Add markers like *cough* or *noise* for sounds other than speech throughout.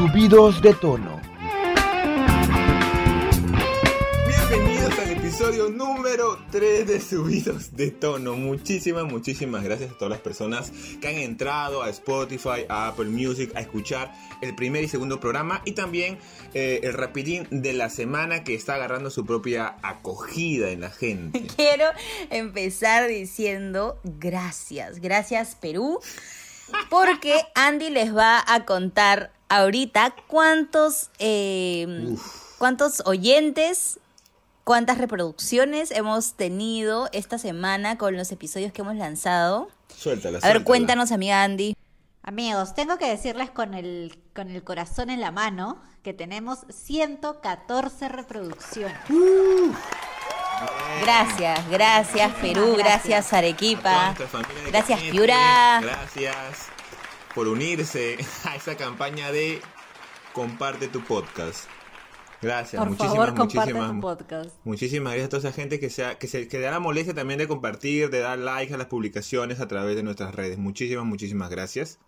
Subidos de tono. Bienvenidos al episodio número 3 de Subidos de Tono. Muchísimas, muchísimas gracias a todas las personas que han entrado a Spotify, a Apple Music, a escuchar el primer y segundo programa y también eh, el rapidín de la semana que está agarrando su propia acogida en la gente. *laughs* Quiero empezar diciendo gracias, gracias Perú, porque Andy les va a contar ahorita cuántos, eh, cuántos oyentes, cuántas reproducciones hemos tenido esta semana con los episodios que hemos lanzado. Suéltala, A ver, suéltala. cuéntanos, amiga Andy. Amigos, tengo que decirles con el, con el corazón en la mano que tenemos 114 reproducciones. Gracias, gracias Perú, gracias. gracias Arequipa, gracias Piura. Gracias por unirse *laughs* a esa campaña de comparte tu podcast. Gracias, Por muchísimas, favor, muchísimas, tu podcast. muchísimas gracias a toda esa gente que se, ha- que se que da la molestia también de compartir, de dar like a las publicaciones a través de nuestras redes. Muchísimas, muchísimas gracias.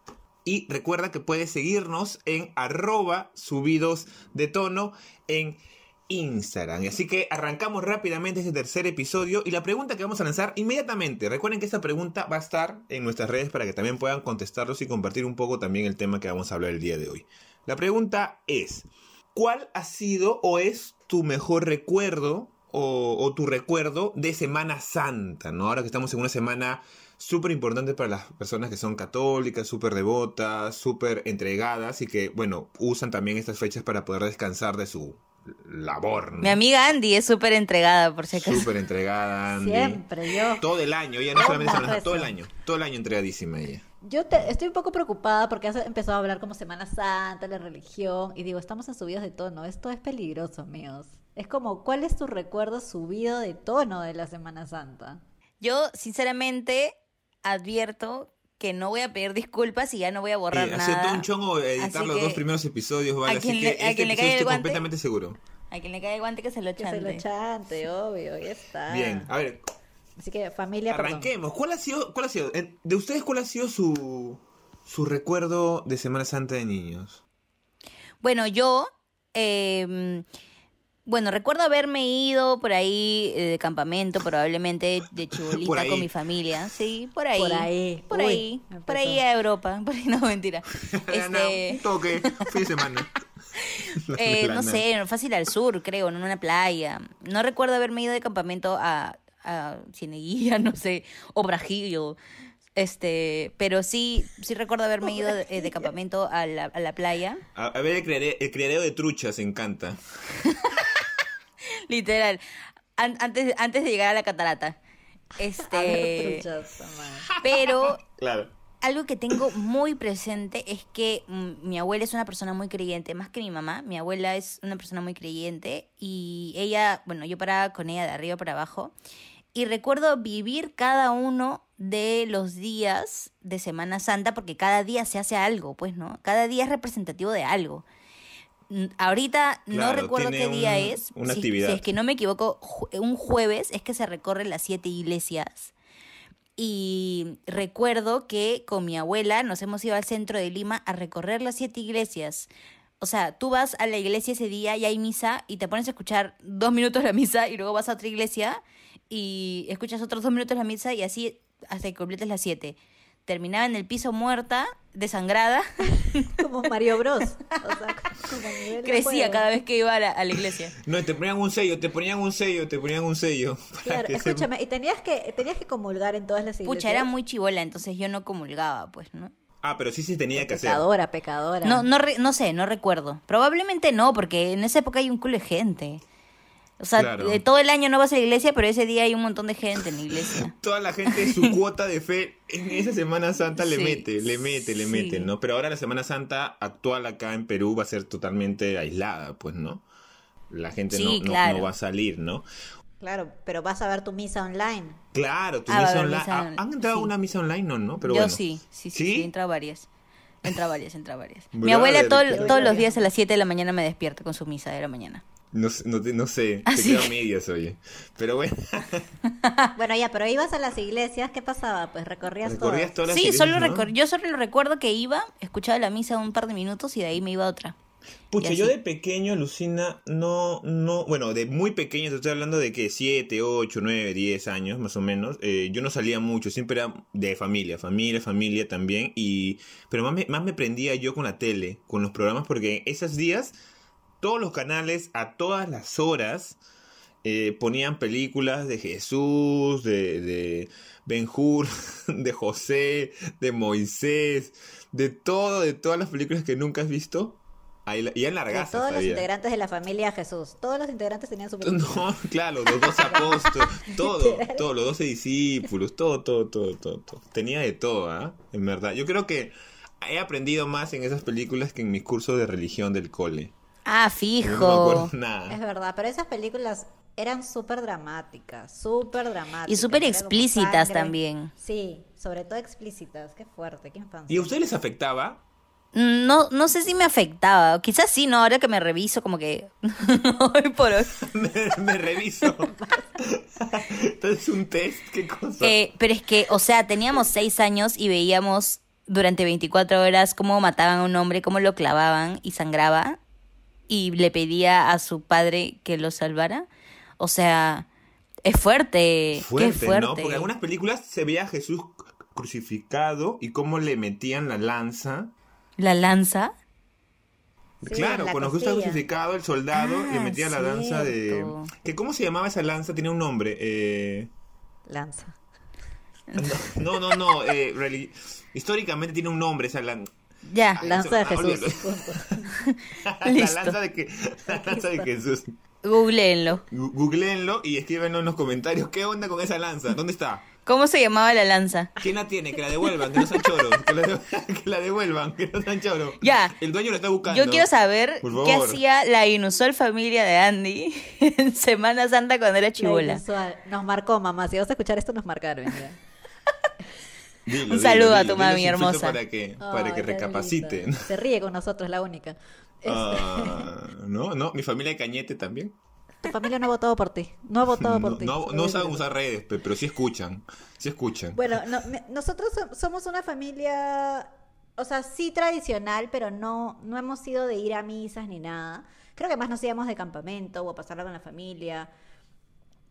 Y recuerda que puedes seguirnos en arroba subidos de tono en Instagram. Así que arrancamos rápidamente este tercer episodio y la pregunta que vamos a lanzar inmediatamente. Recuerden que esta pregunta va a estar en nuestras redes para que también puedan contestarlos y compartir un poco también el tema que vamos a hablar el día de hoy. La pregunta es, ¿cuál ha sido o es tu mejor recuerdo o, tu recuerdo de Semana Santa? ¿no? Ahora que estamos en una semana súper importante para las personas que son católicas, súper devotas, súper entregadas y que, bueno, usan también estas fechas para poder descansar de su labor. ¿no? Mi amiga Andy es súper entregada, por si acaso. Súper entregada, Andy. Siempre yo. Todo el año, ella no solamente Semana Santa, todo el año, todo el año entregadísima ella. Yo te- estoy un poco preocupada porque has empezado a hablar como Semana Santa, la religión, y digo, estamos en subidos de tono. Esto es peligroso, amigos. Es como, ¿cuál es tu recuerdo subido de tono de la Semana Santa? Yo, sinceramente, advierto que no voy a pedir disculpas y ya no voy a borrar Eh, ha sido todo nada. un chongo editar Así los dos primeros episodios, ¿vale? a Así que le- a este quien le episodio caiga el estoy guante. completamente seguro. A quien le cae el guante que se lo Que se lo chante. chante, obvio, ya está. Bien, a ver, Así que, familia, perdón. arranquemos. ¿Cuál ha sido, cuál ha sido, eh, de ustedes cuál ha sido su, su recuerdo de Semana Santa de niños? Bueno, yo, eh, bueno, recuerdo haberme ido por ahí eh, de campamento, probablemente de *laughs* chibolita con mi familia. Sí, por ahí. Por ahí. Por Uy, ahí. Por ahí a Europa. *laughs* Por ahí no, mentira. *laughs* No, Este, un toque, fin de semana. Eh, no sé, fácil al sur, creo, en una playa. No recuerdo haberme ido de campamento a, a Cieneguilla, no sé, o Brajillo. Este, pero sí, sí recuerdo haberme ido de, de campamento a la, a la playa. A, a ver, el criadero, el criadero de truchas encanta. *laughs* Literal. An- antes, antes de llegar a la catarata. Este. *laughs* Pero Claro. algo que tengo muy presente es que mm, mi abuela es una persona muy creyente, más que mi mamá. Mi abuela es una persona muy creyente y ella, bueno, yo paraba con ella de arriba para abajo y recuerdo vivir cada uno de los días de Semana Santa porque cada día se hace algo, pues, ¿no? Cada día es representativo de algo. Ahorita no recuerdo qué día un- es. una si, actividad. si es que no me equivoco, ju- un jueves es que se recorren las siete iglesias. Y recuerdo que con mi abuela nos hemos ido al centro de Lima a recorrer las siete iglesias. O sea, tú vas a la iglesia ese día y hay misa y te pones a escuchar dos minutos la misa y luego vas a otra iglesia y escuchas otros dos minutos la misa y así hasta que completes las siete. Terminaba en el piso muerta, desangrada, *laughs* Como Mario Bros. O sea, como crecía juego. cada vez que iba a la, a la iglesia. No, te ponían un sello, te ponían un sello, te ponían un sello. *laughs* Claro, que se- escúchame, y tenías que, tenías que comulgar en todas las iglesias. Pucha, era muy chivola, entonces yo no comulgaba, pues, ¿no? Ah, pero sí se tenía que hacer. Pecadora, pecadora. No, no, re- no sé, no recuerdo. Probablemente no, porque en esa época hay un culo de gente. O sea, Claro. de todo el año no vas a la iglesia, pero ese día hay un montón de gente en la iglesia. *laughs* Toda la gente su *laughs* cuota de fe en esa Semana Santa le Sí, mete, le mete, le sí. mete, ¿no? Pero ahora la Semana Santa actual acá en Perú va a ser totalmente aislada, pues, ¿no? La gente Sí, no, no- claro. no va a salir, ¿no? Claro, pero vas a ver tu misa online. Claro, tu Ah, misa online. misa ¿Ha- on- ¿Han entrado a sí. una misa online? No, ¿no? Pero Yo bueno. sí, sí, sí, ¿Sí? sí, entra varias. Entra varias, entra varias. Mi abuela todo- todos los días a las 7 de la mañana me despierta con su misa de la mañana. No, sé- no, te- no sé, ¿Ah, te sí? quedo a medias, oye. Pero bueno, *laughs* Bueno, ya, pero ibas a las iglesias, ¿qué pasaba? Pues recorrías todo. recorrías todas las Sí, iglesias, solo ¿no? recor- yo solo recuerdo que iba, escuchaba la misa un par de minutos y de ahí me iba a otra. Pucha, yo de pequeño, Lucina, no, no, bueno, de muy pequeño, te estoy hablando de que 7, 8, 9, 10 años más o menos, eh, yo no salía mucho, siempre era de familia, familia, familia también, y, pero más me, más me prendía yo con la tele, con los programas, porque esos días, todos los canales, a todas las horas, eh, ponían películas de Jesús, de, de Ben Hur, *laughs* de José, de Moisés, de todo, de todas las películas que nunca has visto. Ahí, y en largas todos los integrantes de la familia Jesús. Todos los integrantes tenían su película. No, claro, los dos apóstoles, *laughs* todo, todo, los doce discípulos, todo, todo, todo, todo, todo. Tenía de todo, ¿ah? En verdad. Yo creo que he aprendido más en esas películas que en mis cursos de religión del cole. Ah, No me fijo. acuerdo *laughs* Es nada. verdad, pero esas películas eran súper dramáticas, súper dramáticas. Y súper explícitas también. Sí, sobre todo explícitas. Qué fuerte, qué infancia. ¿Y a ustedes les afectaba? No, no sé si me afectaba. Quizás sí, ¿no? Ahora que me reviso, como que. *laughs* hoy por hoy. *laughs* me, me reviso. Entonces, un test, ¿qué cosa? Eh, pero es que, o sea, teníamos seis años y veíamos durante 24 horas cómo mataban a un hombre, cómo lo clavaban y sangraba. Y le pedía a su padre que lo salvara. O sea, es fuerte. fuerte, qué fuerte. ¿no? Porque en algunas películas se veía a Jesús crucificado y cómo le metían la lanza. La lanza. Sí, claro, cuando Jesús estaba costilla. crucificado, el soldado le Ah, metía la lanza de... que ¿Cómo se llamaba esa lanza? Tiene un nombre. Eh... Lanza. *laughs* No, no, no. eh, Históricamente tiene un nombre esa lanza. Ya. Lanza de Jesús. punto. *laughs* la Listo. lanza de, que... la lanza de Jesús. Googleenlo. Googleenlo y escríbenlo en los comentarios. ¿Qué onda con esa lanza? ¿Dónde está? ¿Cómo se llamaba la lanza? ¿Quién la tiene? Que la devuelvan, que no sean choros. Que la, *laughs* que la devuelvan, que no sean choros. Ya. El dueño lo está buscando. Yo quiero saber qué hacía la inusual familia de Andy *laughs* en Semana Santa cuando era La chivola. inusual. Nos marcó, mamá. Si vas a escuchar esto, nos marcaron. ya. Dilo, Un saludo dilo, a dilo, tu mami hermosa. Para que, para que recapacite. Se ríe con nosotros, la única. Es- *laughs* Ah, no, no, mi familia de Cañete también. Tu familia no ha votado por ti. No ha votado por No, ti. no, no saben usar redes, pe- pero sí escuchan. Sí escuchan. Bueno, *laughs* no, me- nosotros so- somos una familia, o sea, sí tradicional, pero no, no hemos sido de ir a misas ni nada. Creo que más nos íbamos de campamento o a pasarla con la familia.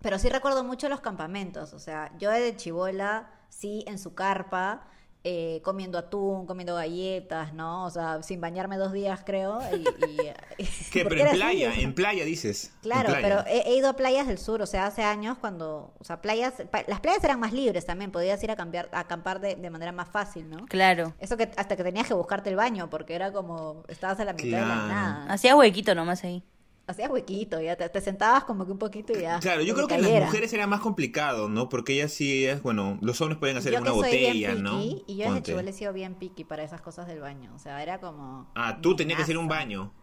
Pero sí recuerdo mucho los campamentos. O sea, yo de chivola, sí, en su carpa, eh, comiendo atún, comiendo galletas, ¿no? O sea, sin bañarme dos días, creo. Y, y- *laughs* *laughs* ¿Qué? Pero en así, playa, en playa dices. Claro, playa. pero he, he ido a playas del sur, o sea, hace años cuando, o sea, playas, pa- las playas eran más libres también, podías ir a cambiar, a acampar de, de manera más fácil, ¿no? Claro. Eso que hasta que tenías que buscarte el baño, porque era como, estabas a la mitad de la nada. Hacía huequito nomás ahí. Hacías huequito, ya te, te sentabas como que un poquito y ya. Claro, yo creo que las mujeres era más complicado, ¿no? Porque ellas sí, es, bueno, los hombres pueden hacer yo una que soy botella, bien ¿no? y yo desde chivola he sido bien picky para esas cosas del baño, o sea, era como... Ah, tú tenías que hacer un baño.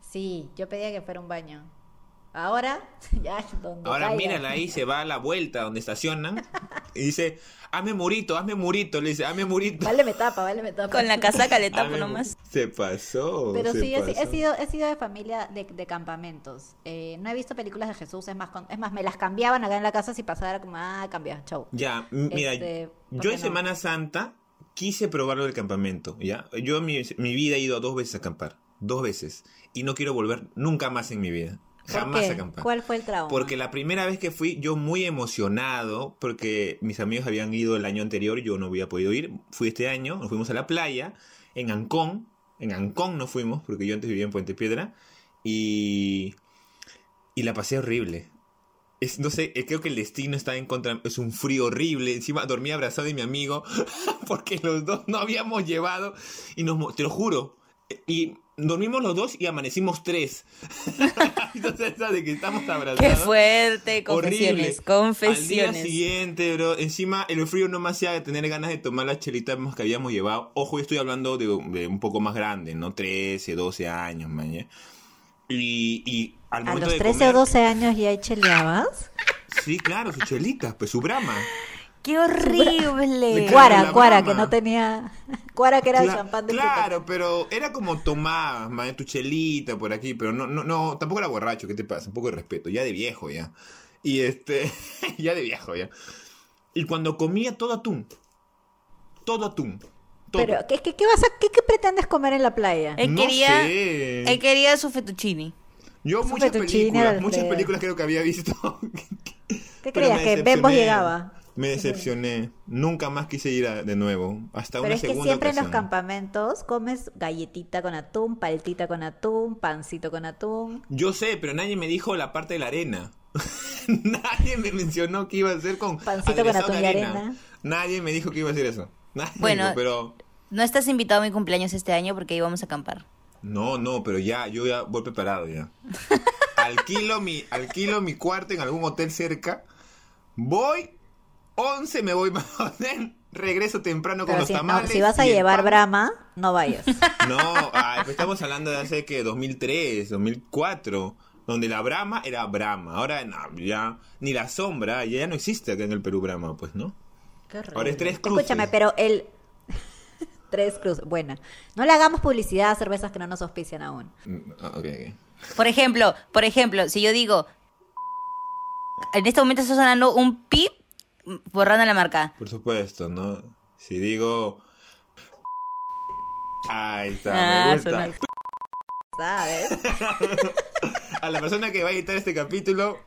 Sí, yo pedía que fuera un baño. Ahora, *laughs* ya, donde Ahora caiga. mírala ahí, se va a la vuelta donde estacionan y dice, hazme murito, hazme murito, le dice, hazme murito. Vale me tapa, vale me tapa. Con la casaca le *laughs* tapo nomás. Se pasó. Pero se sí, he, he pasó. sido, he sido de familia de, de campamentos. Eh, no he visto películas de Jesús, es más, con- es más, me las cambiaban acá en la casa si pasaba, era como, ah, cambia, chau. Ya, mira, Este, ¿por yo en no? Semana Santa quise probarlo del campamento, ¿ya? Yo en mi, mi vida he ido dos veces a acampar, dos veces, y no quiero volver nunca más en mi vida, ¿Por jamás qué? a acampar. ¿Cuál fue el trauma? Porque la primera vez que fui, yo muy emocionado, porque mis amigos habían ido el año anterior, yo no había podido ir. Fui este año, nos fuimos a la playa, en Ancón. En Ancón nos fuimos, porque yo antes vivía en Puente Piedra. Y, y la pasé horrible. Es, no sé, eh, creo que el destino está en contra. Es un frío horrible. Encima dormí abrazado de mi amigo, *laughs* porque los dos no habíamos llevado. Y nos, te lo juro. Y dormimos los dos y amanecimos tres. *laughs* Entonces, esa de que estamos abrazados. Qué fuerte, Horrible. confesiones, Al día confesiones. siguiente, bro, encima el frío no me hacía tener ganas de tomar las chelitas más que habíamos llevado. Ojo, yo estoy hablando de, de un poco más grande, ¿no? 13, 12 años, man. ¿ya? Y, y al ¿A momento los de 13 comer, o 12 años ya cheleabas? Sí, claro, sus chelitas, pues su brama. ¡Qué horrible! Claro, Cuara, cuara, que no tenía... *laughs* Cuara que era el Cla- champán de Claro, pero era como tomabas, man, tu chelita por aquí, pero no, no, no, tampoco era borracho, ¿qué te pasa? Un poco de respeto, ya de viejo ya. Y este, *laughs* ya de viejo ya. Y cuando comía todo atún, todo atún, todo. Pero, ¿qué, qué, qué vas a, qué, qué pretendes comer en la playa? Él No quería, sé. él quería su fettuccini. Yo Su muchas películas, muchas películas creo que había visto. *laughs* ¿Qué creías? ¿Que decepcioné. llegaba? Me decepcioné. Nunca más quise ir a- de nuevo. Hasta Pero una es que siempre en los campamentos comes galletita con atún, paltita con atún, pancito con atún. Yo sé, pero nadie me dijo la parte de la arena. *laughs* nadie me mencionó que iba a ser con Pancito con atún de y arena. arena. Nadie me dijo que iba a hacer eso. Nadie Bueno. dijo, pero No estás invitado a mi cumpleaños este año porque íbamos a acampar. no, no, pero ya, yo ya voy preparado ya. *laughs* alquilo mi, alquilo mi cuarto en algún hotel cerca. Voy 11 me voy *laughs* más regreso temprano con Pero los si, no, tamales. si vas a llevar pan. Brahma, no vayas. *laughs* No, ay, pues estamos hablando de hace que 2003, 2004, donde la Brahma era Brahma. Ahora no, ya ni la sombra, ya no existe acá en el Perú Brahma, pues, ¿no? Qué horrible. Ahora es tres cruces. Escúchame, pero el... *laughs* tres cruces. Buena. No le hagamos publicidad a cervezas que no nos auspician aún. Mm, ah, ok, ok. Por ejemplo, por ejemplo, si yo digo, en este momento está sonando un pip borrando la marca. Por supuesto, ¿no? Si digo... Ahí está, Ah, me gusta. ¿Sabes? *laughs* A la persona que va a editar este capítulo,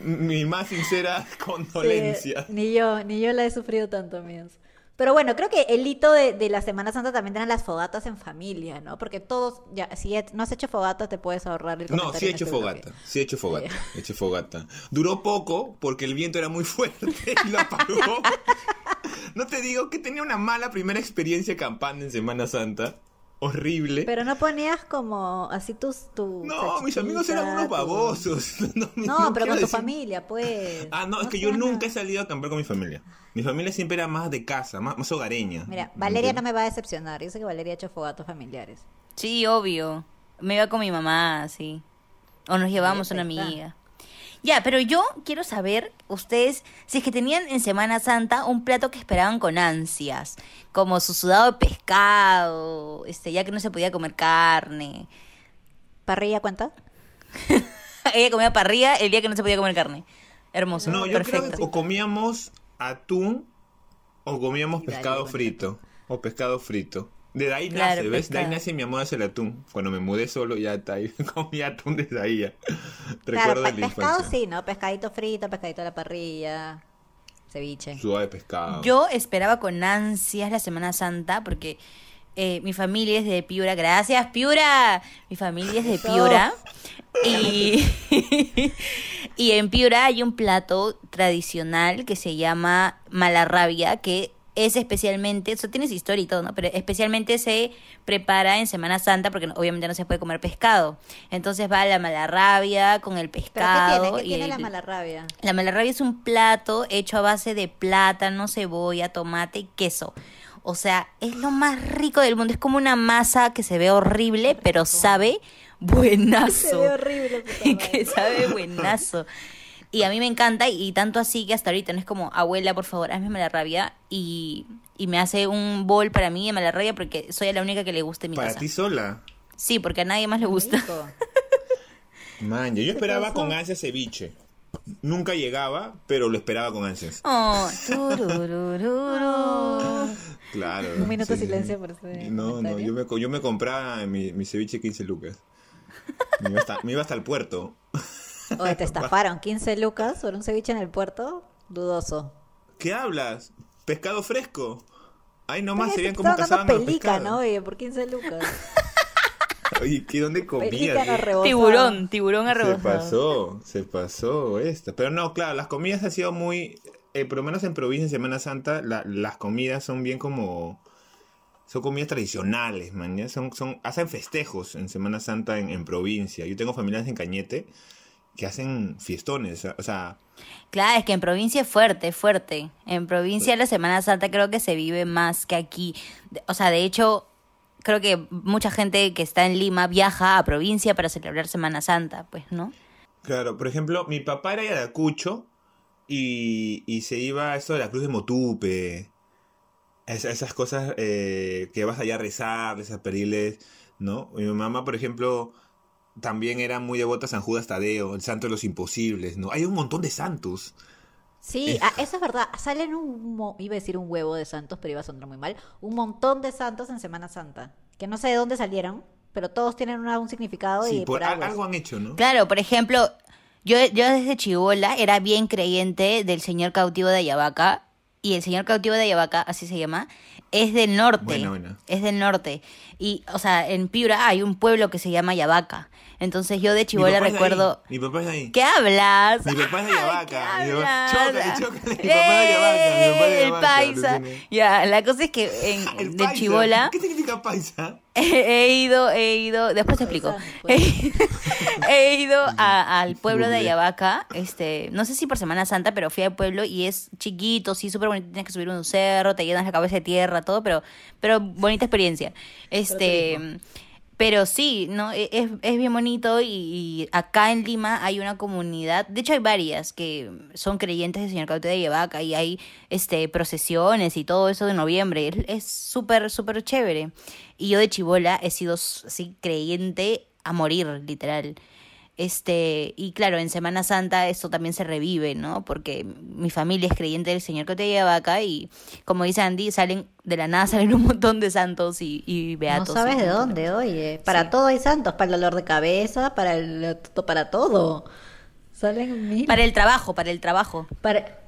mi más sincera condolencia. Sí, ni yo, ni yo la he sufrido tanto, amigos. Pero bueno, creo que el hito de, de la Semana Santa también eran las fogatas en familia, ¿no? Porque todos, ya, si he- no has hecho fogata, te puedes ahorrar el No, sí he hecho este fogata, sí he hecho fogata, he hecho fogata. Duró poco porque el viento era muy fuerte y lo apagó. *laughs* No te digo que tenía una mala primera experiencia acampando en Semana Santa. Horrible. Pero no ponías como así tus... Tu no, mis amigos eran unos tu- babosos. *laughs* No, No, pero con tu familia, pues. Ah, no, es que yo nunca nada. he salido a acampar con mi familia. Mi familia siempre era más de casa, más, más hogareña. Mira, Valeria no me va a decepcionar. Yo sé que Valeria ha hecho fogatos familiares. Sí, obvio. Me iba con mi mamá, sí. O nos llevamos una está. amiga. Ya, pero yo quiero saber, ustedes, si es que tenían en Semana Santa un plato que esperaban con ansias, como su sudado de pescado, este, ya que no se podía comer carne. ¿Parrilla cuenta? *laughs* Ella comía parrilla el día que no se podía comer carne. Hermoso, No, yo perfecto. creo que o comíamos atún o comíamos Y pescado frito. O pescado frito. De ahí Claro, nace, ¿ves? De ahí nace mi amor hacia el atún. Cuando me mudé solo ya está ahí. *laughs* Comía atún desde ahí ya. Claro, Recuerdo pe- de la pescado infancia. sí, ¿no? Pescadito frito, pescadito a la parrilla, ceviche. Suave pescado. Yo esperaba con ansias la Semana Santa porque eh, mi familia es de Piura. Gracias, Piura. Mi familia es de. Piura. *laughs* Y, *laughs* y en Piura hay un plato tradicional que se llama malarrabia, que es especialmente, eso tiene su historia y todo, ¿no? Pero especialmente se prepara en Semana Santa porque obviamente no se puede comer pescado. Entonces va la malarrabia con el ¿Pero qué pescado. tiene? ¿Qué y tiene el- la mala rabia? la malarrabia es un plato hecho a base de plátano, cebolla, tomate y queso. O sea, es lo más rico del mundo. Es como una masa que se ve horrible, pero sabe buenazo. *laughs* Se ve horrible. puta *laughs* que sabe buenazo. Y a mí me encanta, y, y tanto así que hasta ahorita no es como, abuela, por favor, hazme malarrabia. Y, y me hace un bol para mí de malarrabia porque soy la única que le gusta en mi Para casa. ti sola. Sí, porque a nadie más le gusta. *laughs* Man, yo, yo esperaba con ansias ceviche. Nunca llegaba, pero lo esperaba con ansias. Oh. *laughs* Claro. Un minuto de sí. silencio por ese No, no, yo me, co- yo me compraba mi, mi ceviche 15 lucas. Me iba, hasta, me iba hasta el puerto. Oye, te estafaron 15 lucas por un ceviche en el puerto. Dudoso. ¿Qué hablas? ¿Pescado fresco? Ay, nomás Oye, se veían estaban cazaban los pelica, pescados. ¿no? Oye, por 15 lucas. *laughs* Oye, ¿qué dónde comías? Tiburón, tiburón Se arrebozado. pasó, se pasó esta. Pero no, claro, las comidas han sido muy, eh, por lo menos en provincia, en Semana Santa, la- las comidas son bien como, son comidas tradicionales, man, ¿ya? Son, son, hacen festejos en Semana Santa en, en provincia. Yo tengo familiares en Cañete que hacen fiestones, o sea, Claro, es que en provincia es fuerte, fuerte. En provincia la Semana Santa creo que se vive más que aquí. O sea, de hecho, creo que mucha gente que está en Lima viaja a provincia para celebrar Semana Santa, pues, ¿no? Claro, por ejemplo, mi papá era de Ayacucho y, y se iba a eso de la Cruz de Motupe. Es- esas cosas eh, que vas allá a rezarles, a pedirles, ¿no? Mi mamá, por ejemplo, también era muy devota a San Judas Tadeo, el santo de los imposibles, ¿no? Hay un montón de santos. Sí, ah, eso es verdad. Salen un, iba a decir un huevo de santos, pero iba a sonar muy mal. Un montón de santos en Semana Santa. Que no sé de dónde salieron, pero todos tienen una- un significado Sí, y por, por algo. es. han hecho, ¿no? Claro, por ejemplo, yo, yo desde chivola era bien creyente del señor cautivo de Ayabaca. Y el señor cautivo de Ayabaca, así se llama, es del norte. Buena. Es del norte. Y, o sea, en Piura hay un pueblo que se llama Ayabaca. Entonces yo de chivola recuerdo. Mi papá es de ahí. ¿Qué hablas? Mi papá es de *laughs* Ay, Ayabaca, ¿qué mi papá- chócale, chócale, *laughs* mi papá es de Ayabaca, de El paisa. Ya, la cosa es que en, *laughs* de paisa. chivola ¿Qué significa paisa? he ido, he ido, después te explico. Pues. He ido a- al pueblo de. Ayabaca, este, no sé si por Semana Santa, pero fui al pueblo y es chiquito, sí, súper bonito, tienes que subir un cerro, te llenas la cabeza de tierra, todo, pero, pero bonita experiencia. Este, pero sí, no, E- es, es bien bonito y, acá en Lima hay una comunidad, de hecho hay varias que son creyentes del Señor Caute de Ayabaca y hay este procesiones y todo eso de noviembre, es- súper, súper chévere. Y yo de chivola he sido así creyente a morir, literal. Este, y claro, en Semana Santa esto también se revive, ¿no? Porque mi familia es creyente del Señor que te lleva acá y como dice Andy, salen de la nada *laughs* salen un montón de santos y, y No beatos. sabes y de dónde, oye. Para Sí. todo hay santos, para el dolor de cabeza, para el, para todo. Salen mil. Para el trabajo, para el trabajo. Para-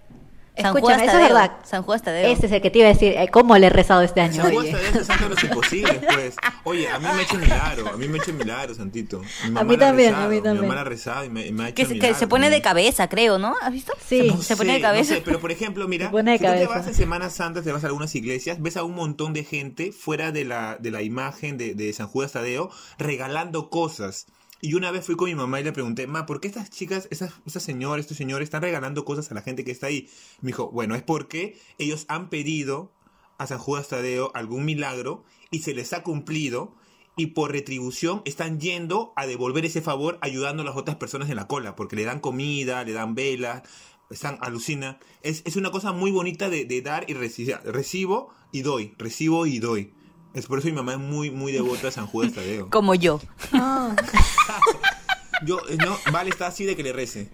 San Escúchame, Juan eso es verdad. San Juan Tadeo. Ese es el que te iba a decir, eh, ¿cómo le he rezado este año? San Juan. Tadeo es santo de los imposibles, *laughs* pues. Oye, a mí me ha hecho milagro, a mí me ha hecho milagro, Santito. Mi mamá mí también, a rezado, mí Mi también. mamá la ha rezado y me, me ha hecho que, se, que milagro se pone de cabeza, creo, ¿no? ¿Has visto? Sí. Se, se pone de sé, cabeza. No sé, pero por ejemplo, mira, de si tú te cabeza. vas en Semana Santa, te vas a algunas iglesias, ves a un montón de gente fuera de la, de la imagen de, de San Judas Tadeo regalando cosas. Y una vez fui con mi mamá y le pregunté, ma, ¿por qué estas chicas, esas, esas señores, estos señores están regalando cosas a la gente que está ahí? Me dijo, bueno, es porque ellos han pedido a San Judas Tadeo algún milagro y se les ha cumplido y por retribución están yendo a devolver ese favor ayudando a las otras personas en la cola, porque le dan comida, le dan velas, están alucina. Es, es una cosa muy bonita de, de dar y recibir. Recibo y doy, recibo y doy. Es por eso mi mamá es muy, muy devota a San Judas Tadeo. Como yo. Ah, Yo, eh, no, Vale está así de que le rece.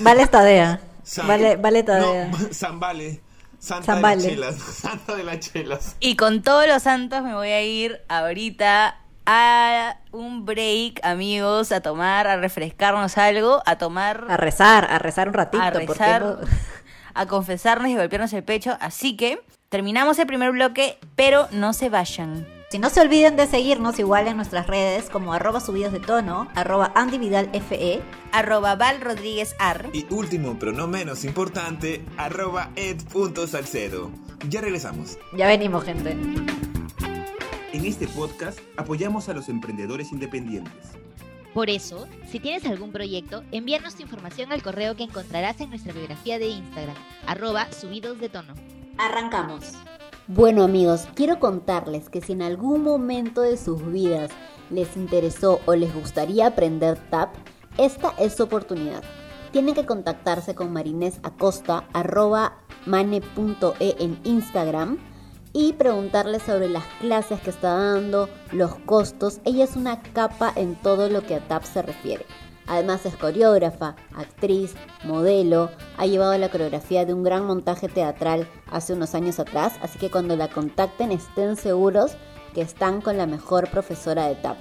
vale Tadea. San- Vale, vale Tadea. No, *laughs* San Vale. Santa San de Vale. las chelas. *laughs* Santa de las chelas. Y con todos los santos me voy a ir ahorita a un break, amigos, a tomar, a refrescarnos algo, a tomar, A rezar, a rezar un ratito. a rezar, no- a confesarnos y golpearnos el pecho. Así que terminamos el primer bloque, pero no se vayan. Si no se olviden de seguirnos igual en nuestras redes como arroba subidos de tono, arroba Andy Vidal FE. Arroba Val Rodríguez Ar. Y último, pero no menos importante, arroba ed.salcedo. Ya regresamos. Ya venimos, gente. En este podcast apoyamos a los emprendedores independientes. Por eso, si tienes algún proyecto, envíanos tu información al correo que encontrarás en nuestra biografía de Instagram, arroba subidos de tono. Arrancamos. Bueno amigos, quiero contarles que si en algún momento de sus vidas les interesó o les gustaría aprender TAP, esta es su oportunidad. Tienen que contactarse con Marinés Acosta, arroba mane.e en Instagram y preguntarle sobre las clases que está dando, los costos. Ella es una capa en todo lo que a TAP se refiere. Además es coreógrafa, actriz, modelo, ha llevado la coreografía de un gran montaje teatral hace unos años atrás, así que cuando la contacten estén seguros que están con la mejor profesora de TAP.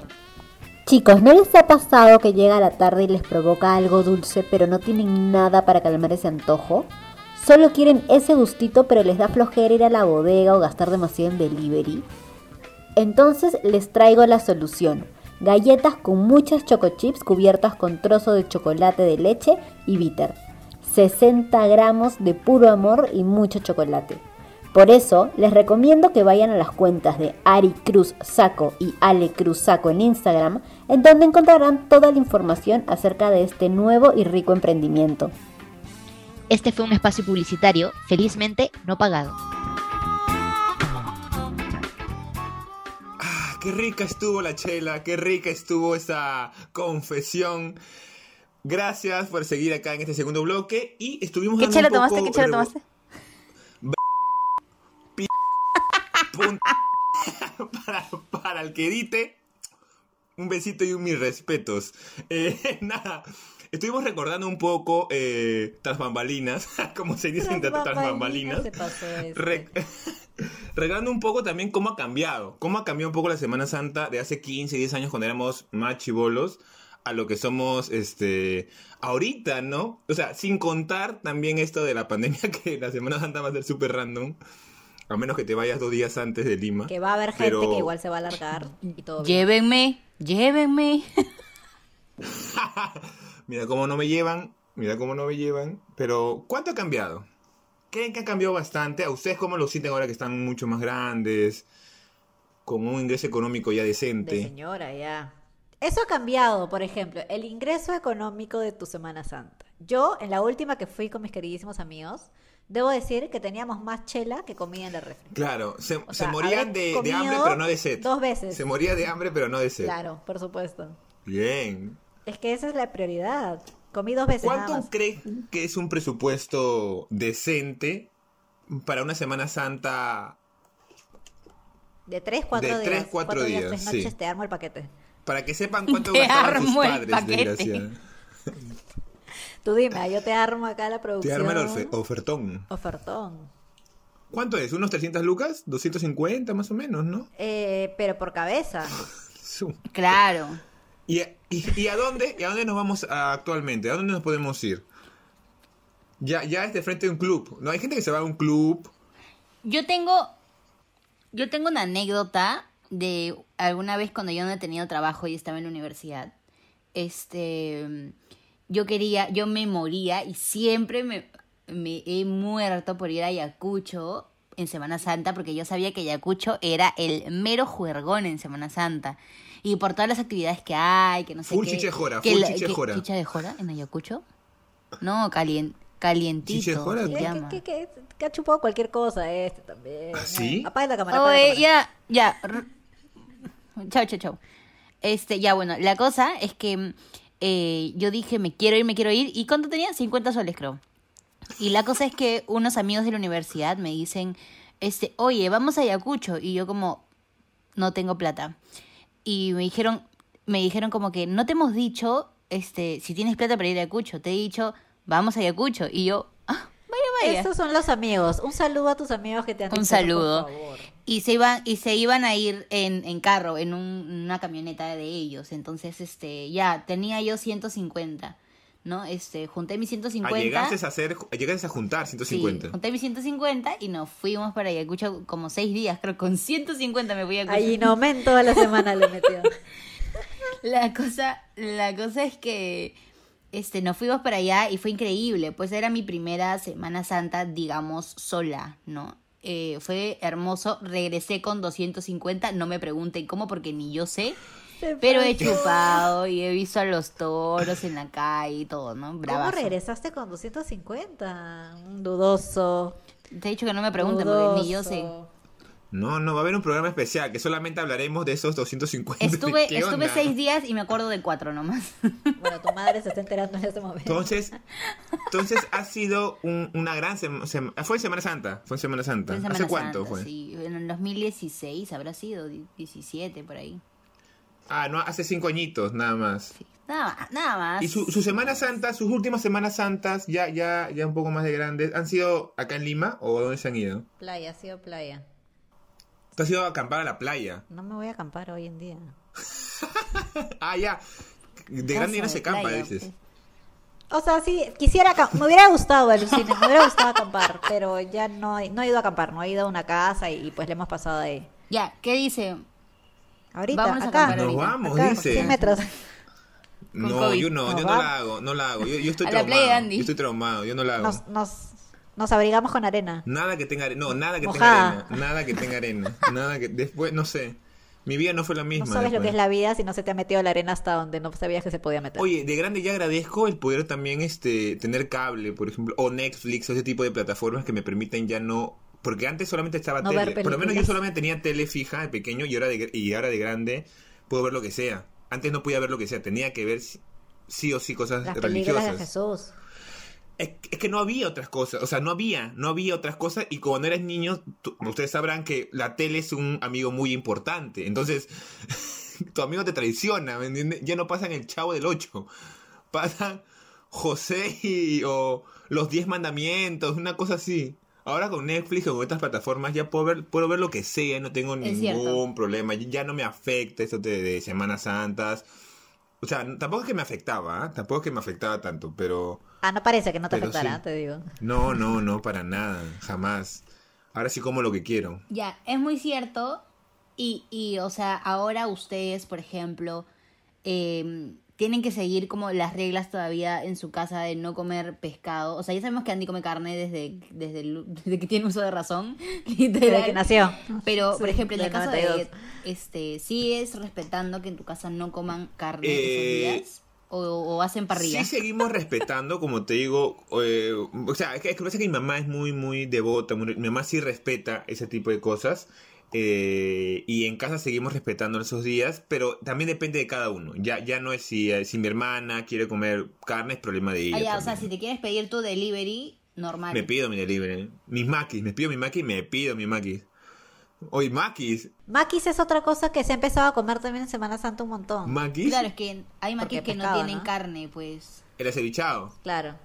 Chicos, ¿no les ha pasado que llega la tarde y les provoca algo dulce pero no tienen nada para calmar ese antojo? Solo quieren ese gustito pero les da flojera ir a la bodega o gastar demasiado en delivery. Entonces les traigo la solución. Galletas con muchas choco chips cubiertas con trozo de chocolate de leche y bitter. 60 gramos de puro amor y mucho chocolate. Por eso les recomiendo que vayan a las cuentas de Ari Cruz Saco y Ale Cruz Saco en Instagram, en donde encontrarán toda la información acerca de este nuevo y rico emprendimiento. Este fue un espacio publicitario, felizmente no pagado. Qué rica estuvo la chela, qué rica estuvo esa confesión. Gracias por seguir acá en este segundo bloque y estuvimos ¿Qué chela tomaste? ¿Qué chela tomaste? *laughs* para, para el que edite, un besito y un mis respetos. Eh, *laughs* nada, estuvimos recordando un poco eh, tras bambalinas, *laughs* como se dice entre tras bambalinas. se pasó este. Re- *laughs* recordando un poco también cómo ha cambiado, cómo ha cambiado un poco la Semana Santa de hace 15, 10 años cuando éramos más chivolos a lo que somos este ahorita, ¿no? O sea, sin contar también esto de la pandemia *laughs* que la Semana Santa va a ser súper random, a menos que te vayas dos días antes de Lima. Que va a haber gente Pero- que igual se va a alargar y todo. bien. Llévenme, llévenme. Mira cómo no me llevan, mira cómo no me llevan, pero ¿cuánto ha cambiado? ¿Creen que ha cambiado bastante? ¿A ustedes cómo lo sienten ahora que están mucho más grandes? Con un ingreso económico ya De decente. señora, ya. Eso ha cambiado, por ejemplo, el ingreso económico de tu Semana Santa. Yo, en la última que fui con mis queridísimos amigos, debo decir que teníamos más chela que comida en la refri. Claro, se, O se sea, morían de, de hambre pero no de sed. dos veces. Se moría de hambre pero no de sed. Claro, por supuesto. Bien. Es que esa es la prioridad. Comí dos veces ¿Cuánto más. creen que es un presupuesto decente para una Semana Santa? De tres, cuatro De días. tres, cuatro días, tres sí. noches te armo el paquete. Para que sepan *laughs* cuánto Te gastaban sus armo el padres, paquete. desgraciada. Tú dime, yo te armo acá la Te producción. arma el ofe- ofertón. Ofertón. ¿Cuánto es? ¿Unos 300 lucas? ¿250 más o menos, no? Eh, pero por cabeza. *laughs* Claro. ¿Y, y, y a dónde? ¿Y a dónde nos vamos a- actualmente? ¿A dónde nos podemos ir? Ya, ya es de frente a un club. No hay gente que se va a un club. Yo tengo. Yo tengo una anécdota de alguna vez cuando yo no he tenido trabajo y estaba en la universidad. Este. Yo quería. Yo me moría y siempre me, me he muerto por ir a Ayacucho en Semana Santa porque yo sabía que Ayacucho era el mero juergón en Semana Santa. Y por todas las actividades que hay, que no sé Full qué. chichejora, que full la- que- chichejora. ¿Chicha de jora en Ayacucho? No, calien, calientito. Chichejora. se ¿Qué- ¿Qué, llama. qué, qué, que ha chupado cualquier cosa este también. ¿Ah, sí? Apaga la cámara. Oye, ya, ya. Chau, chau, chau. Este, ya, bueno, la cosa es que eh, yo dije, me quiero ir, me quiero ir. ¿Y cuánto tenía? 50 soles, creo. Y la cosa es que unos amigos de la universidad me dicen, este, oye, vamos a Ayacucho. Y yo como, no tengo plata. Y me dijeron, me dijeron como que, no te hemos dicho, este, si tienes plata para ir a Ayacucho. Te he dicho, vamos a Ayacucho. Y yo, ah, vaya, vaya. Estos son los amigos. Un saludo a tus amigos que te han Un dicho saludo. por favor. Y se iban, y se iban a ir en, en carro, en un- una camioneta de ellos. Entonces, este, ya, tenía yo 150, ¿no? Este, junté mis A 150. llegaste a hacer, llegaste a juntar Sí, 150. junté mis 150 y nos fuimos para Ayacucho como seis días, creo, con 150 me fui a Ayacucho. Allí no men toda la semana le metió. *laughs* La cosa, la cosa es que este, nos fuimos para allá y fue increíble. Pues era mi primera Semana Santa, digamos, sola, ¿no? Eh, fue hermoso. Regresé con 250. No me pregunten cómo, porque ni yo sé. Se Pero he chupado y he visto a los toros en la calle y todo, ¿no? ¿Cómo Bravazo. regresaste con 250? Un dudoso. Te he dicho que no me pregunten porque ni yo sé. dudoso. No, no, va a haber un programa especial que solamente hablaremos de esos 250. *laughs* Estuve, ¿Qué estuve onda? seis días y me acuerdo de cuatro nomás. *laughs* Bueno, tu madre se está enterando en este momento. Entonces, entonces ha sido un- una gran semana. fue en Semana Santa. Fue en Semana Santa. Fue en ¿Hace Semana cuánto Santa, fue? Sí, en el 2016 habrá sido, 17 por ahí. Ah, no, hace cinco añitos, nada más. Sí, nada más, nada más. Y su, su Semana Santa, sus últimas Semanas Santas, ya, ya, ya un poco más de grandes, ¿han sido acá en Lima o dónde se han ido? Playa, ha sido playa. Tú has ido a acampar a la playa. No me voy a acampar hoy en día. *laughs* Ah, ya. De grande ya no se de campa, playa, dices. O sea, sí, quisiera Me hubiera gustado, Alucine, me hubiera gustado acampar, pero ya no, he- no he ido a acampar, no he ido a una casa y, y pues le hemos pasado ahí. Ya, ¿qué dice? Ahorita, Vámonos a acá. acampar Nos ahorita. vamos, acá, dice. 100 metros. *laughs* No, COVID. yo no, Nos yo no la hago, no la hago. Yo, yo estoy A la playa de traumado. Andy. Yo estoy traumado, yo no la hago. Nos, nos, nos abrigamos con arena. Nada que tenga arena, no, nada que Mojada. tenga arena, nada que tenga arena, *laughs* nada que después no sé. Mi vida no fue la No misma. sabes lo que es la vida si no se te ha metido la arena hasta donde no sabías que se podía meter. Oye, de grande ya agradezco el poder también este tener cable, por ejemplo, o Netflix, o ese tipo de plataformas que me permiten ya no porque antes solamente estaba No tele. Por lo menos yo solamente tenía tele fija de pequeño y ahora de, y ahora de grande puedo ver lo que sea. Antes no podía ver lo que sea, tenía que ver sí, o sí cosas Las películas de religiosas. Jesús. Es, es que no había otras cosas, o sea, no había, no había otras cosas y cuando eres niño, tú- ustedes sabrán que la tele es un amigo muy importante, entonces *laughs* tu amigo te traiciona, ¿me entiendes? Ya no pasan el chavo del 8, pasan José y, o los 10 mandamientos, una cosa así. Ahora con Netflix o con otras plataformas ya puedo ver, puedo ver lo que sea, no tengo ningún problema, ya no me afecta eso de, de Semanas Santas. O sea, tampoco es que me afectaba, ¿ah? tampoco es que me afectaba tanto, pero... Ah, no parece que no te afectará, sí. te digo. No, no, no, para nada, jamás. Ahora sí como lo que quiero. Ya, es muy cierto. Y, y o sea, ahora ustedes, por ejemplo, eh, tienen que seguir como las reglas todavía en su casa de no comer pescado. O sea, ya sabemos que Andy come carne desde, desde, el- *laughs* desde que tiene uso de razón, *laughs* literal. Desde que nació. Pero, por Sí, ejemplo, en el caso de 92. este, ¿sigues respetando que en tu casa no coman carne Eh, esos días? ¿O, o hacen parrilla? Sí seguimos respetando, como te digo, eh, o sea, es que, es que pasa que mi mamá es muy, muy devota, muy- mi mamá sí respeta ese tipo de cosas. Eh, y en casa seguimos respetando esos días, pero también depende de cada uno. Ya, ya no es si, eh, si mi hermana quiere comer carne, es problema de ella. Ah, ya, o sea, si te quieres pedir tu delivery, normal. Me pido mi delivery. Mis maquis, me pido mi maquis, me pido mi maquis. Oye, maquis, Maquis es otra cosa que se ha empezado a comer también en Semana Santa un montón. maquis, Claro, es que hay maquis Porque que no tienen ¿no? carne, pues. el acevichado. Claro.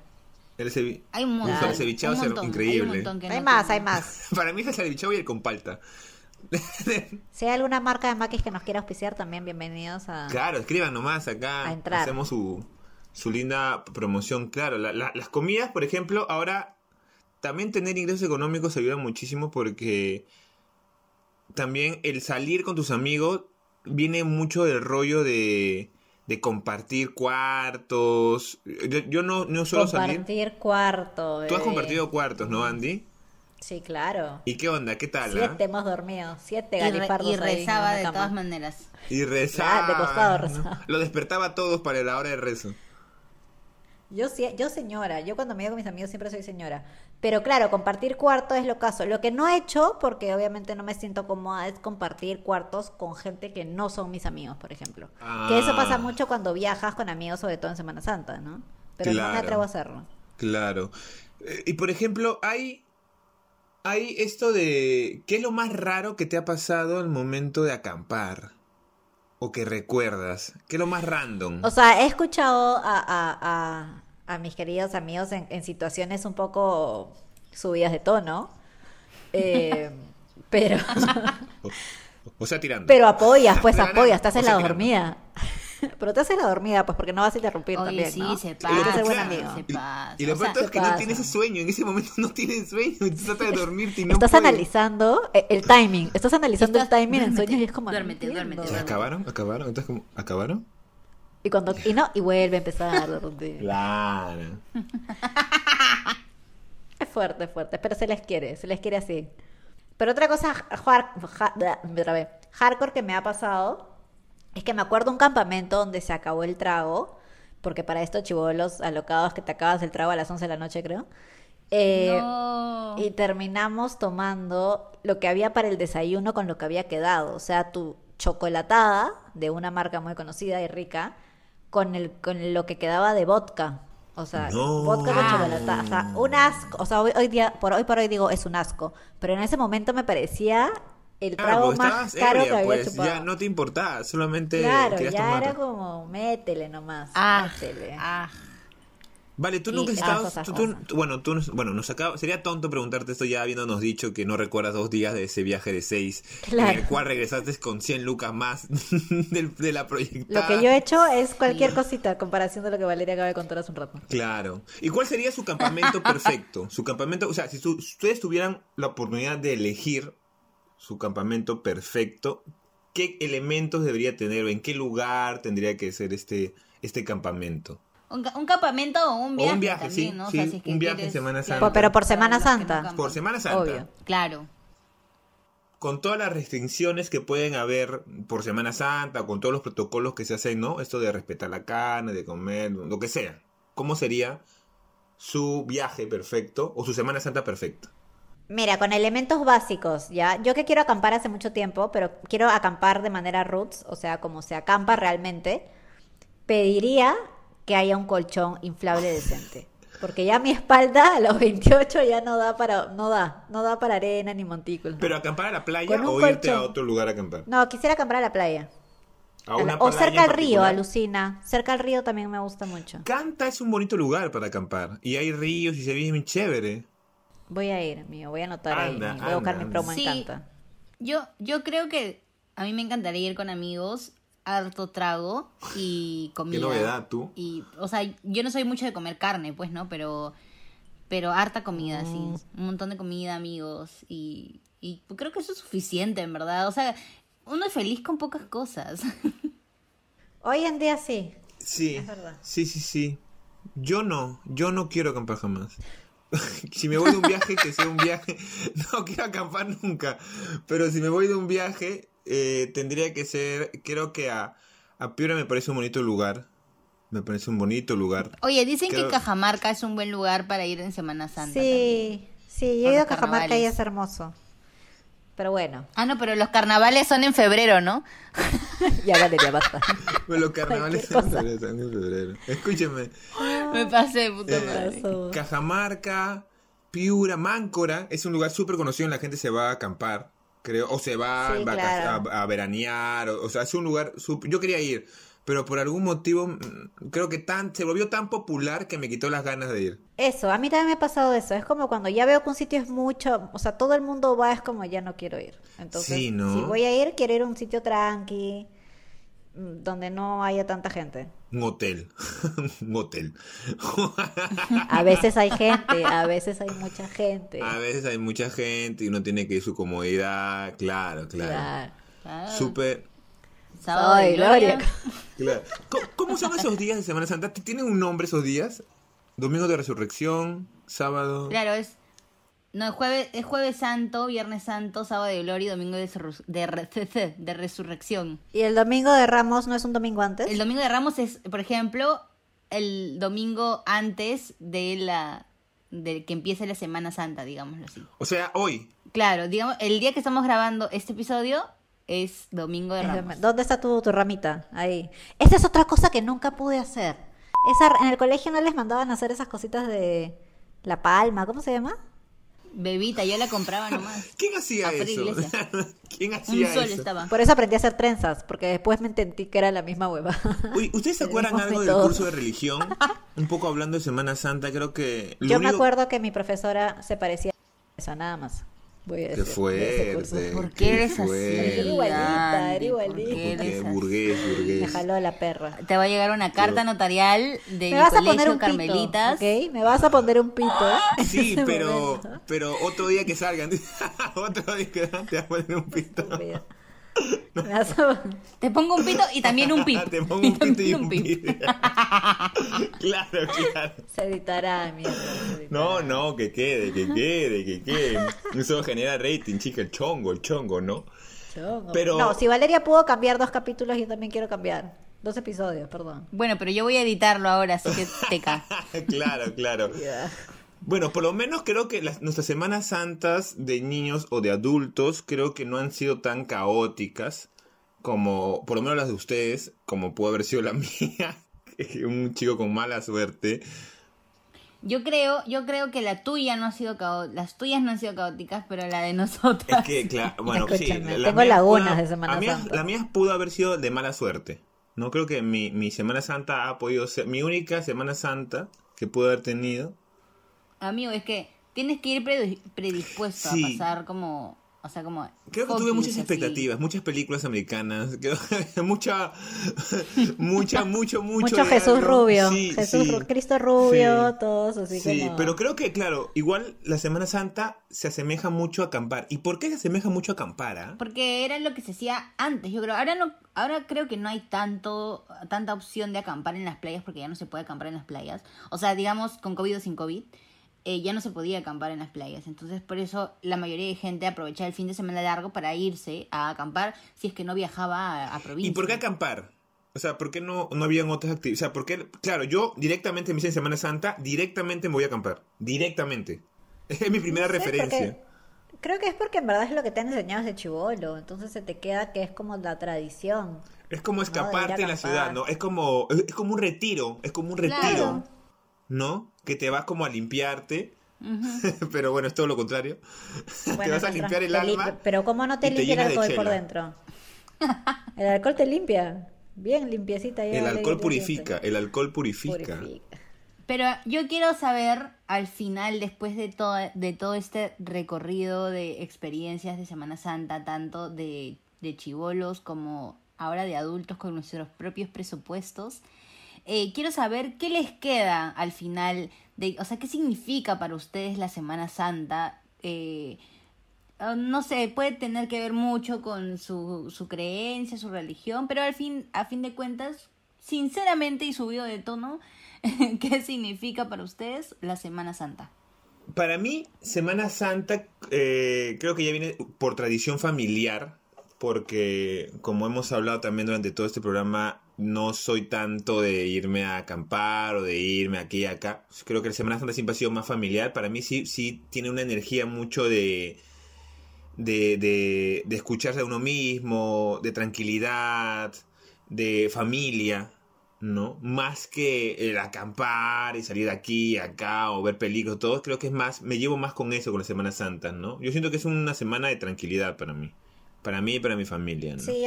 El acevi- Hay un montón. el cevichado un es increíble. Hay, un montón que Hay no más, hay más. *laughs* Para mí es el cevichado y el con palta. *laughs* Si hay alguna marca de maquis que nos quiera auspiciar, también bienvenidos a... Claro, escriban nomás acá. A entrar. Hacemos su, su linda promoción. Claro, la- la- las comidas, por ejemplo, ahora también tener ingresos económicos ayuda muchísimo porque también el salir con tus amigos viene mucho del rollo de, de compartir cuartos. Yo, yo no, no suelo salir. Compartir cuarto. Tú has bebé. compartido cuartos, ¿no, Andy? Sí, claro. ¿Y qué onda? ¿Qué tal? Siete hemos dormido. Siete Y, re- galifardos y ahí en rezaba de cama. todas maneras. Y rezaba. Ah, de costado ¿no? rezaba. Lo despertaba a todos para la hora de rezo. Yo, sí- yo señora, yo cuando me veo con mis amigos siempre soy señora. Pero claro, compartir cuarto es lo caso. Lo que no he hecho, porque obviamente no me siento cómoda, es compartir cuartos con gente que no son mis amigos, por ejemplo. Que eso pasa Ah. mucho cuando viajas con amigos, sobre todo en Semana Santa, ¿no? Pero no Claro. me atrevo a hacerlo. Claro. Eh, y por ejemplo, hay, hay esto de... ¿Qué es lo más raro que te ha pasado al momento de acampar? O que recuerdas. ¿Qué es lo más random? O sea, he escuchado a, a- a- a mis queridos amigos en, en situaciones un poco subidas de tono. eh, pero, O, *laughs* o sea, tirando. pero apoyas, pues apoyas, o sea, la dormida. *laughs* Pero te haces la dormida, pues porque no vas a interrumpir Oye, también, sí, ¿no? se pasa, buen amigo. se Y- pasa. Y lo peor es ¿qué que no tienes sueño. En ese momento no tienes sueño. Y tú tratas de dormirte y no Estás puedes. analizando eh, el timing, estás analizando Estás- el timing en duérmete, sueños y es como... no duérmete, entiendo. duérmete, ¿Se duérmete. acabaron? ¿Acabaron? Entonces, como, ¿acabaron? Y cuando y no, y vuelve a empezar. de repente. *laughs* Claro. Es fuerte, es fuerte, pero se les quiere, se les quiere así. Pero otra cosa har- ha- bla, otra vez, hardcore que me ha pasado es que me acuerdo un campamento donde se acabó el trago, porque para estos chivolos alocados que te acabas el trago a las 11 de la noche, creo. Eh, No. Y terminamos tomando lo que había para el desayuno con lo que había quedado. O sea, tu chocolatada de una marca muy conocida y rica con, el, con lo que quedaba de vodka. O sea, No. vodka con chocolatada. O sea, un asco. O sea, hoy, hoy día, por hoy por hoy digo, es un asco. Pero en ese momento me parecía el trago más caro ebria, que había pues. chupado. Ya no te importaba. Solamente claro, querías ya tomar. era como, métele nomás. Ah, métele. ah. Vale, tú nunca estabas. ascos, tú- tú- bueno, tú, nos- bueno, nos acaba, sería tonto preguntarte esto ya habiéndonos dicho que no recuerdas dos días de ese viaje de seis, Claro. en el cual regresaste con 100 lucas más *laughs* del- de la proyectada. Lo que yo he hecho es cualquier cosita comparación de lo que Valeria acaba de contar hace un rato. Claro. ¿Y cuál sería su campamento *laughs* perfecto? Su campamento, o sea, si, su- si ustedes tuvieran la oportunidad de elegir su campamento perfecto, ¿qué elementos debería tener o en qué lugar tendría que ser este, este campamento? Un, ca- un campamento o un O viaje. un viaje, también, sí, ¿no? O sí, sea, si es que un viaje en Semana Santa. Pero por Semana Santa. Por Semana Santa. Obvio. Claro. con todas las restricciones que pueden haber por Semana Santa, con todos los protocolos que se hacen, ¿no? Esto de respetar la carne, de comer, lo que sea. ¿Cómo sería su viaje perfecto o su Semana Santa perfecta? Mira, con elementos básicos, ¿ya? Yo que quiero acampar hace mucho tiempo, pero quiero acampar de manera roots, o sea, como se acampa realmente, pediría que haya un colchón inflable decente. Porque ya mi *laughs* espalda a los 28 ya no da para, no da, no da para arena ni montículos. ¿Pero acampar a la playa o irte a otro lugar a acampar? No, quisiera acampar a la playa. A una o cerca al río, alucina. Cerca al río también me gusta mucho. Canta es un bonito lugar para acampar. Y hay ríos y se ve bien chévere. Voy a ir, amigo, voy a anotar Anda, ahí. Voy a buscar anda, mi promo Sí. en Canta. Yo, yo creo que a mí me encantaría ir con amigos, harto trago y comida. Qué novedad, tú. Y, o sea, yo no soy mucho de comer carne, pues, ¿no? Pero, pero harta comida, sí. Mm. Un montón de comida, amigos. Y, y creo que eso es suficiente, en verdad. O sea, uno es feliz con pocas cosas. *laughs* Hoy en día sí. Sí, Es verdad. sí, sí, sí. Yo no, yo no quiero acampar jamás. *laughs* si me voy de un viaje, que sea un viaje, *laughs* no quiero acampar nunca, pero si me voy de un viaje, eh, tendría que ser, creo que a, a Piura me parece un bonito lugar, me parece un bonito lugar. Oye, dicen Creo- que Cajamarca es un buen lugar para ir en Semana Santa. también. Sí, sí, yo Por he ido a Cajamarca y es hermoso. Pero bueno, Ah, no, pero los carnavales son en febrero, ¿no? *laughs* ya Valeria, basta. *laughs* Bueno, los carnavales Cualquier en febrero, están en febrero. Escúcheme, *laughs* Me pasé, puta Eh. Cajamarca, Piura, Máncora, es un lugar súper conocido, la gente se va a acampar, creo, o se va Sí, claro. a, a veranear, o, o sea, es un lugar, sup- yo quería ir, pero por algún motivo mm, creo que tan, se volvió tan popular que me quitó las ganas de ir. Eso, a mí también me ha pasado eso. Es como cuando ya veo que un sitio es mucho, o sea, todo el mundo va, es como ya no quiero ir. Entonces, Sí, ¿no? si voy a ir, quiero ir a un sitio tranqui, mm, donde no haya tanta gente. Un hotel, *laughs* un hotel. *laughs* A veces hay gente, a veces hay mucha gente. a veces hay mucha gente y uno tiene que ir su comodidad, claro, claro. Claro. Claro. Súper, Sábado de gloria. Gloria. claro. ¿Cómo, cómo son esos días de Semana Santa? ¿Tienen un nombre esos días? Domingo de Resurrección, sábado. Claro, es. No, es jueves, es jueves santo, viernes santo, sábado de gloria y domingo de, de, re- *laughs* de resurrección. ¿Y el domingo de Ramos no es un domingo antes? El domingo de Ramos es, por ejemplo, el domingo antes de la de que empiece la Semana Santa, digámoslo así. O sea, hoy. Claro, digamos, el día que estamos grabando este episodio es domingo de Es Ramos. ¿Dónde está tu, tu ramita? Ahí. Esa es otra cosa que nunca pude hacer. Esa, en el colegio no les mandaban a hacer esas cositas de la palma, ¿cómo se llama? Bebita, yo la compraba nomás. *laughs* ¿Quién hacía eso? iglesia. *laughs* ¿Quién Un hacía sol eso? estaba. Por eso aprendí a hacer trenzas, porque después me entendí que era la misma hueva. *laughs* Uy, ¿ustedes se acuerdan algo del curso de religión? Un poco hablando de Semana Santa, creo que... lo Yo me acuerdo que mi profesora se parecía a esa nada más. Voy a Qué curso. fuerte. ¿Por qué eres así? Era igualita, era ¿Por igualita. qué Porque eres así? burgués, Me burgués. jaló a la perra. Te va a llegar una carta notarial de Me vas a poner un pito, Carmelitas. ¿ok? Me vas a poner un pito. en Sí, *laughs* pero, momento. pero otro día que salgan, *laughs* otro día que te vas a poner un pito. Te pongo un pito y también un pito. *laughs* Te pongo un pito y un pito. *laughs* claro, claro. Se editará, mierda. se editará. No, no, que quede, que quede, que quede. Eso genera rating, chica, el chongo, el chongo, ¿no? Chongo. Pero- No, si Valeria pudo cambiar dos capítulos, yo también quiero cambiar. Dos episodios, perdón. Bueno, pero yo voy a editarlo ahora, así que teca. *laughs* claro, claro. Bueno, por lo menos creo que las, nuestras Semanas Santas de niños o de adultos creo que no han sido tan caóticas como, por lo menos las de ustedes, como pudo haber sido la *laughs* mía, que un chico con mala suerte. Yo creo, yo creo que la tuya no ha sido caótica, las tuyas no han sido caóticas, pero la de nosotras. Es que, claro, *laughs* bueno, sí. La tengo lagunas de Semana la mía, Santa. La mía pudo haber sido de mala suerte. No creo que mi, mi Semana Santa ha podido ser, mi única Semana Santa que pudo haber tenido. Amigo, es que tienes que ir predi- predispuesto Sí. a pasar como, o sea, como... Creo que tuve muchas así. expectativas, muchas películas americanas, *laughs* creo que mucha, mucha, mucho, mucho. Mucho Jesús algo. Rubio. Sí, Jesús sí. Cristo Rubio, Sí. todos así Sí, como. pero creo que, claro, igual la Semana Santa se asemeja mucho a acampar. ¿Y por qué se asemeja mucho a acampar? ah? Porque era lo que se hacía antes, yo creo. Ahora no, ahora creo que no hay tanto, tanta opción de acampar en las playas porque ya no se puede acampar en las playas. O sea, digamos, con COVID o sin COVID, eh, ya no se podía acampar en las playas. Entonces, por eso la mayoría de gente aprovechaba el fin de semana largo para irse a acampar si es que no viajaba a, a provincia. ¿Y por qué acampar? O sea, ¿por qué no, no habían otras actividades? O sea, ¿por qué? Claro, yo directamente me hice en Semana Santa, directamente me voy a acampar. Directamente. *laughs* Es mi primera No sé, referencia. porque- Creo que es porque en verdad es lo que te han enseñado desde chivolo. Entonces se te queda que es como la tradición. Es como de ir a escaparte de la ciudad, ¿no? Es como, es, es como un retiro, es como un retiro, Claro. ¿no? Que te vas como a limpiarte. *laughs* pero bueno, es todo lo contrario. te vas a limpiar el alma. Pero ¿cómo no te limpia el de alcohol por dentro? El alcohol te limpia. Bien limpiecita. ya El alcohol purifica, el alcohol purifica. Purifica. Pero yo quiero saber al final, después de todo, de todo este recorrido de experiencias de Semana Santa, tanto de, de chivolos como ahora de adultos con nuestros propios presupuestos, eh, quiero saber qué les queda al final, de, o sea, qué significa para ustedes la Semana Santa. Eh, ah, no sé, puede tener que ver mucho con su, su creencia, su religión, pero al fin, a fin de cuentas, sinceramente y subido de tono, *laughs* ¿qué significa para ustedes la Semana Santa? Para mí, Semana Santa eh, creo que ya viene por tradición familiar, porque como hemos hablado también durante todo este programa, no soy tanto de irme a acampar o de irme aquí y acá. Creo que la Semana Santa siempre ha sido más familiar. Para mí sí, sí tiene una energía mucho de, de, de, escucharse a uno mismo, de tranquilidad, de familia. ¿no? Más que el acampar y salir de aquí, acá o ver películas, todo, creo que es más, me llevo más con eso, con la Semana Santa, ¿no? Yo siento que es una semana de tranquilidad para mí, para mí y para mi familia, ¿no? Sí,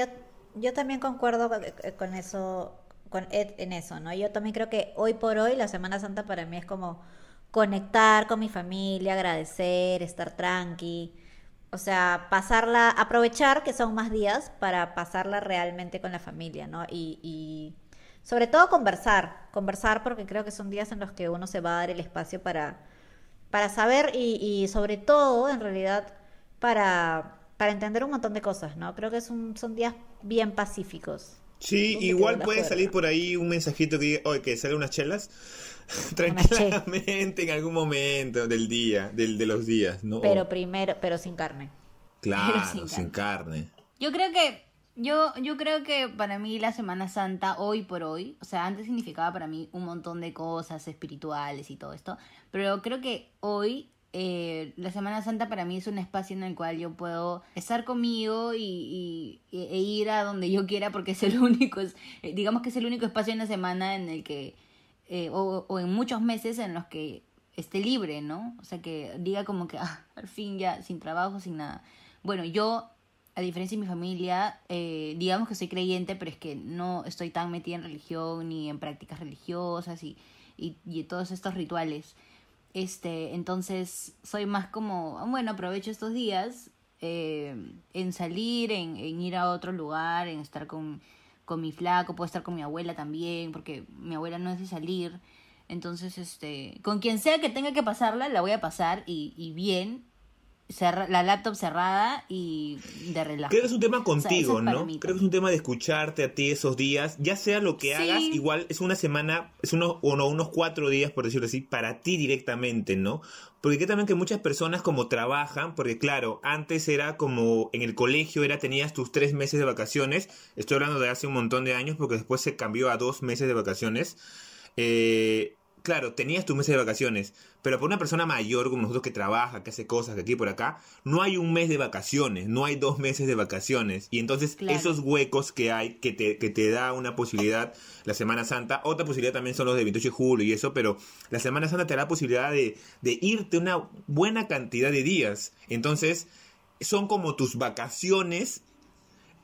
yo también concuerdo con, con eso, con Ed en eso, ¿no? Yo también creo que hoy por hoy la Semana Santa para mí es como conectar con mi familia, agradecer, estar tranqui, o sea, pasarla, aprovechar que son más días para pasarla realmente con la familia, ¿no? Y, y sobre todo conversar, conversar porque creo que son días en los que uno se va a dar el espacio para, para saber y sobre todo, en realidad, para, para entender un montón de cosas, ¿no? Creo que es un- son días bien pacíficos. Sí, ¿Dónde igual puede salir por ahí un mensajito que diga, oye, que salgan unas chelas, *laughs* che. tranquilamente en algún momento del día, del, de los días, ¿no? Pero primero, pero sin carne. *laughs* claro, pero sin sin carne. Yo creo que yo yo creo que para mí la Semana Santa hoy por hoy, o sea, antes significaba para mí un montón de cosas espirituales y todo esto, pero creo que hoy eh, la Semana Santa para mí es un espacio en el cual yo puedo estar conmigo y, e ir a donde yo quiera porque es el *laughs* único, eh, digamos que es el único espacio en la semana en el que, eh, o, o en muchos meses en los que esté libre, ¿no? O sea, que diga como que, ah, al fin ya, sin trabajo, sin nada. Bueno, yo, a diferencia de mi familia, eh, digamos que soy creyente, pero es que no estoy tan metida en religión ni en prácticas religiosas y, y, y todos estos rituales. Este, entonces soy más como, bueno, aprovecho estos días eh, en salir, en, en ir a otro lugar, en estar con, con mi flaco, puedo estar con mi abuela también, porque mi abuela no es de salir. Entonces, este, con quien sea que tenga que pasarla, la voy a pasar y, y bien, cerra- la laptop cerrada y de relajo. Creo que es un tema O sea, contigo, es ¿no? Creo que es un tema de escucharte a ti esos días, ya sea lo que Sí. hagas, igual es una semana, es unos, uno- unos cuatro días, por decirlo así, para ti directamente, ¿no? Porque creo también que muchas personas como trabajan, porque claro, antes era como en el colegio, era tenías tus tres meses de vacaciones, estoy hablando de hace un montón de años, porque después se cambió a dos meses de vacaciones. Eh, claro, tenías tus meses de vacaciones, pero para una persona mayor como nosotros que trabaja, que hace cosas, que aquí por acá, no hay un mes de vacaciones, no hay dos meses de vacaciones. Y entonces Claro. esos huecos que hay, que te, que te da una posibilidad, la Semana Santa, otra posibilidad también son los de 28 de julio y eso, pero la Semana Santa te da la posibilidad de, de irte una buena cantidad de días. Entonces, son como tus vacaciones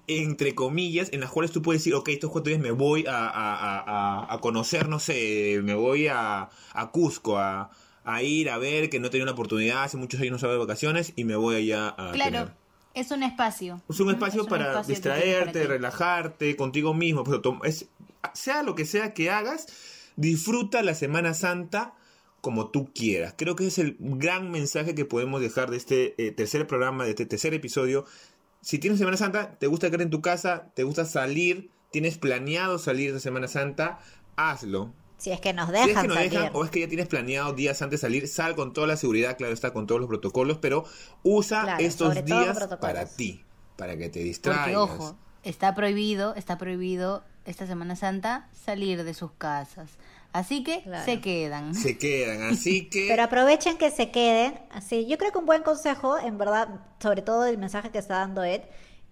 entre comillas, en las cuales tú puedes decir, ok, estos cuatro días me voy a, a- a- a- a conocer, no sé, me voy a, a Cusco, a, a ir a ver que no tenido la oportunidad, hace muchos años no salgo de vacaciones y me voy allá a Claro, tener. es un espacio. Es un espacio Es un para espacio distraerte, para relajarte contigo mismo. Tom- es, sea lo que sea que hagas, disfruta la Semana Santa como tú quieras. Creo que ese es el gran mensaje que podemos dejar de este eh, tercer programa, de este tercer episodio. Si tienes Semana Santa, te gusta quedar en tu casa, te gusta salir, tienes planeado salir de Semana Santa, hazlo. Si es que nos Si dejan es que no salir. dejan o es que ya tienes planeado días antes de salir, sal con toda la seguridad, claro está, con todos los protocolos, pero usa Claro, estos días para ti, para que te Porque, distraigas. ojo, está prohibido, está prohibido esta Semana Santa salir de sus casas. Así que Claro. se quedan. Se quedan, *laughs* así que... Pero aprovechen que se queden. Así, yo creo que un buen consejo, en verdad, sobre todo el mensaje que está dando Ed,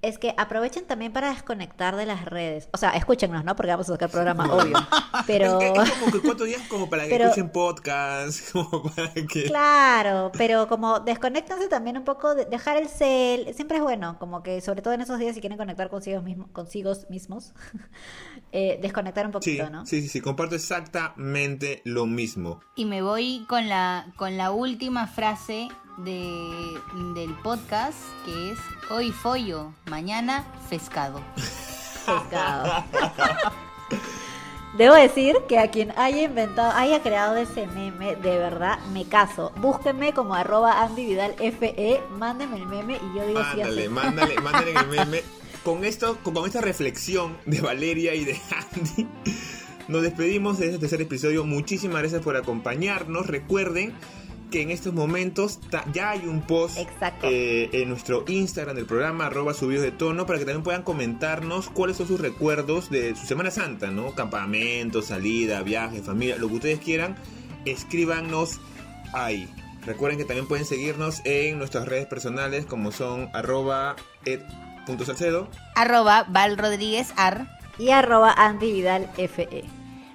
es que aprovechen también para desconectar de las redes. O sea, escúchenos, ¿no? Porque vamos a sacar programa, *laughs* obvio. Pero... Es, es como que cuatro días como para que Pero- escuchen podcast, *laughs* como para que... Claro, pero como desconéctense también un poco, de- dejar el cel, siempre es bueno, como que sobre todo en esos días si quieren conectar consigo, mismo, consigo mismos, *laughs* eh, desconectar un Sí, poquito, ¿no? sí, sí, sí, comparto exactamente lo mismo. Y me voy con la, con la última frase de, del podcast, que es hoy follo, mañana pescado. Pescado. Debo decir que a quien haya inventado, haya creado ese meme, de verdad me caso. Búsquenme como arroba Andy Vidal FE, mándenme el meme y yo digo sí Mándale, *laughs* mándale, el meme. Con esto, con, con esta reflexión de Valeria y de Andy, nos despedimos de este tercer episodio. Muchísimas gracias por acompañarnos. Recuerden que en estos momentos ya hay un post Exacto. eh, en nuestro Instagram del programa, arroba subidos de tono, para que también puedan comentarnos cuáles son sus recuerdos de su Semana Santa, ¿no? Campamento, salida, viaje, familia, lo que ustedes quieran, escríbanos ahí. Recuerden que también pueden seguirnos en nuestras redes personales como son arroba ed.salcedo. Arroba Val Rodríguez Ar. Y arroba Andy Vidal E. FE.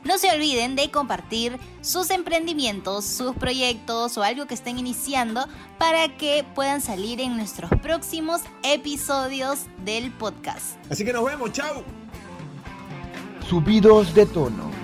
No se olviden de compartir sus emprendimientos, sus proyectos o algo que estén iniciando para que puedan salir en nuestros próximos episodios del podcast. Así que nos vemos, chao. Subidos de tono.